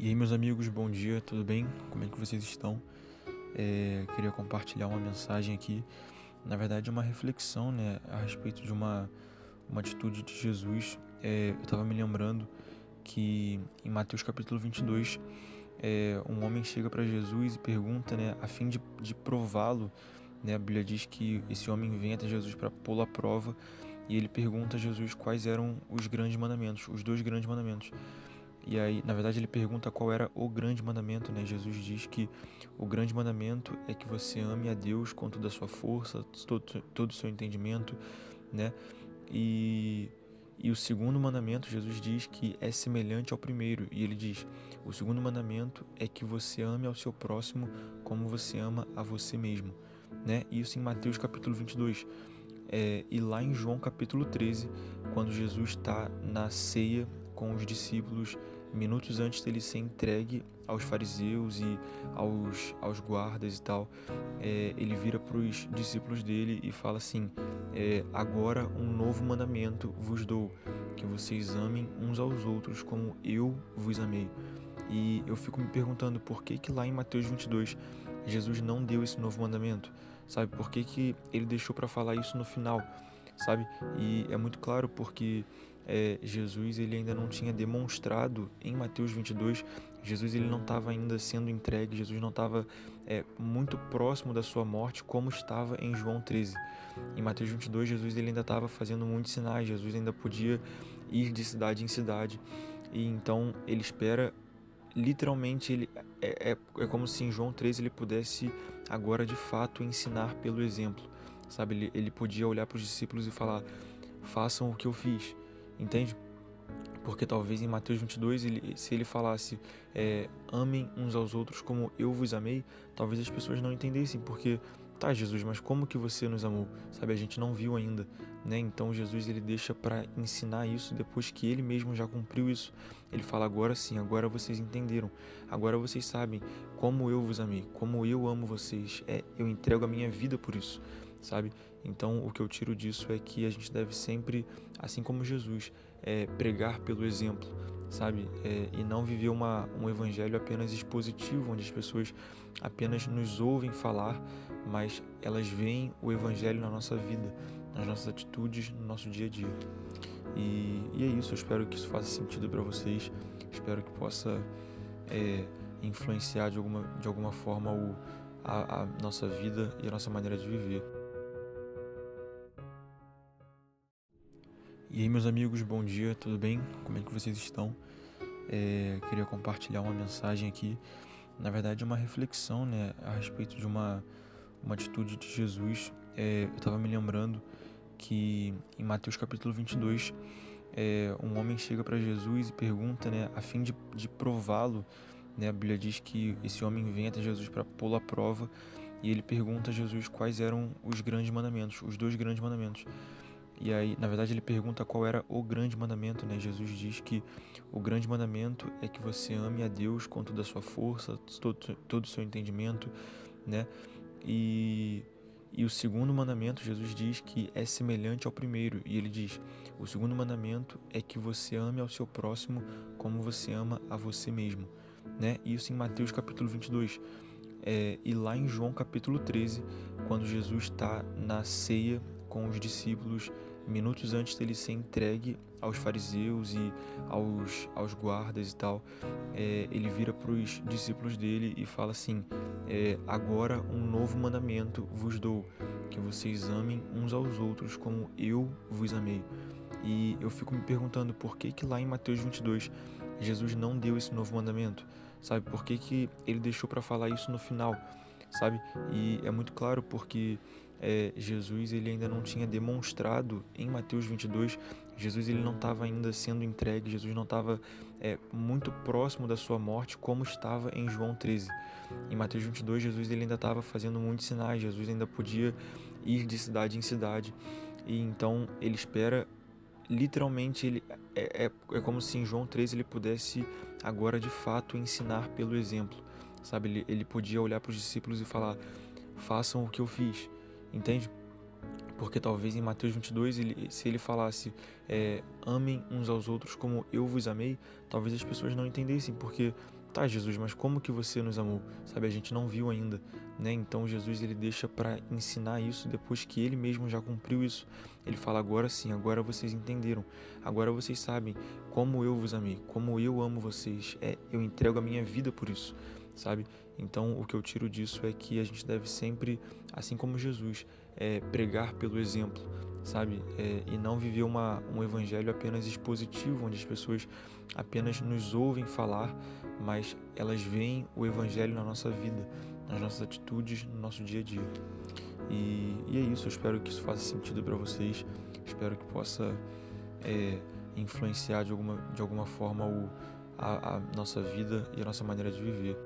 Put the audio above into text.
E aí, meus amigos, bom dia, tudo bem? Como é que vocês estão? É, queria compartilhar uma mensagem aqui, na verdade, uma reflexão né, a respeito de uma, uma atitude de Jesus. É, eu estava me lembrando que em Mateus capítulo 22, é, um homem chega para Jesus e pergunta, né, a fim de, de prová-lo, né, a Bíblia diz que esse homem vem até Jesus para pô-lo à prova e ele pergunta a Jesus quais eram os grandes mandamentos, os dois grandes mandamentos. E aí, na verdade, ele pergunta qual era o grande mandamento, né? Jesus diz que o grande mandamento é que você ame a Deus com toda a sua força, todo, o seu entendimento, né? E, e o segundo mandamento, Jesus diz que é semelhante ao primeiro. E ele diz: o segundo mandamento é que você ame ao seu próximo como você ama a você mesmo, né? Isso em Mateus capítulo 22. É, e lá em João capítulo 13, quando Jesus está na ceia com os discípulos minutos antes dele ser entregue aos fariseus e aos, aos guardas e tal, é, ele vira para os discípulos dele e fala assim: é, Agora um novo mandamento vos dou, que vocês amem uns aos outros como eu vos amei. E eu fico me perguntando por que, que lá em Mateus 22 Jesus não deu esse novo mandamento, sabe? Por que, que ele deixou para falar isso no final, sabe? E é muito claro porque é, Jesus ele ainda não tinha demonstrado em Mateus 22, Jesus ele não estava ainda sendo entregue, Jesus não estava é, muito próximo da sua morte como estava em João 13. Em Mateus 22, Jesus ele ainda estava fazendo muitos sinais, Jesus ainda podia ir de cidade em cidade e então ele espera literalmente ele é, é, é como se em João 13 ele pudesse agora de fato ensinar pelo exemplo, sabe? Ele, ele podia olhar para os discípulos e falar: façam o que eu fiz entende? Porque talvez em Mateus 22, ele, se ele falasse é, amem uns aos outros como eu vos amei, talvez as pessoas não entendessem, porque tá Jesus, mas como que você nos amou? Sabe, a gente não viu ainda, né? Então Jesus ele deixa para ensinar isso depois que ele mesmo já cumpriu isso. Ele fala agora sim, agora vocês entenderam. Agora vocês sabem como eu vos amei, como eu amo vocês. É, eu entrego a minha vida por isso sabe? Então, o que eu tiro disso é que a gente deve sempre, assim como Jesus, é, pregar pelo exemplo, sabe? É, e não viver uma, um evangelho apenas expositivo, onde as pessoas apenas nos ouvem falar, mas elas veem o evangelho na nossa vida, nas nossas atitudes, no nosso dia a dia. E, e é isso, eu espero que isso faça sentido para vocês, espero que possa é, influenciar de alguma, de alguma forma o, a, a nossa vida e a nossa maneira de viver. E aí, meus amigos, bom dia, tudo bem? Como é que vocês estão? É, queria compartilhar uma mensagem aqui, na verdade, uma reflexão né, a respeito de uma, uma atitude de Jesus. É, eu estava me lembrando que em Mateus capítulo 22, é, um homem chega para Jesus e pergunta, né, a fim de, de prová-lo, né, a Bíblia diz que esse homem vem até Jesus para pô-lo à prova e ele pergunta a Jesus quais eram os grandes mandamentos, os dois grandes mandamentos. E aí, na verdade, ele pergunta qual era o grande mandamento, né? Jesus diz que o grande mandamento é que você ame a Deus com toda a sua força, todo, todo o seu entendimento, né? E, e o segundo mandamento, Jesus diz que é semelhante ao primeiro. E ele diz: o segundo mandamento é que você ame ao seu próximo como você ama a você mesmo, né? Isso em Mateus capítulo 22. É, e lá em João capítulo 13, quando Jesus está na ceia com os discípulos minutos antes dele ser entregue aos fariseus e aos, aos guardas e tal, é, ele vira para os discípulos dele e fala assim: é, Agora um novo mandamento vos dou, que vocês amem uns aos outros como eu vos amei. E eu fico me perguntando por que que lá em Mateus 22 Jesus não deu esse novo mandamento, sabe? Por que, que ele deixou para falar isso no final, sabe? E é muito claro porque é, Jesus ele ainda não tinha demonstrado em Mateus 22, Jesus ele não estava ainda sendo entregue, Jesus não estava é, muito próximo da sua morte como estava em João 13. Em Mateus 22, Jesus ele ainda estava fazendo muitos sinais, Jesus ainda podia ir de cidade em cidade e então ele espera literalmente ele é, é, é como se em João 13 ele pudesse agora de fato ensinar pelo exemplo, sabe? Ele, ele podia olhar para os discípulos e falar: façam o que eu fiz entende? Porque talvez em Mateus 22, ele, se ele falasse é, amem uns aos outros como eu vos amei, talvez as pessoas não entendessem, porque tá Jesus, mas como que você nos amou? Sabe, a gente não viu ainda, né? Então Jesus ele deixa para ensinar isso depois que ele mesmo já cumpriu isso. Ele fala agora sim, agora vocês entenderam. Agora vocês sabem como eu vos amei, como eu amo vocês. É, eu entrego a minha vida por isso, sabe? Então o que eu tiro disso é que a gente deve sempre, assim como Jesus, é, pregar pelo exemplo, sabe? É, e não viver uma, um evangelho apenas expositivo, onde as pessoas apenas nos ouvem falar, mas elas veem o evangelho na nossa vida, nas nossas atitudes, no nosso dia a dia. E, e é isso, eu espero que isso faça sentido para vocês, espero que possa é, influenciar de alguma, de alguma forma o, a, a nossa vida e a nossa maneira de viver.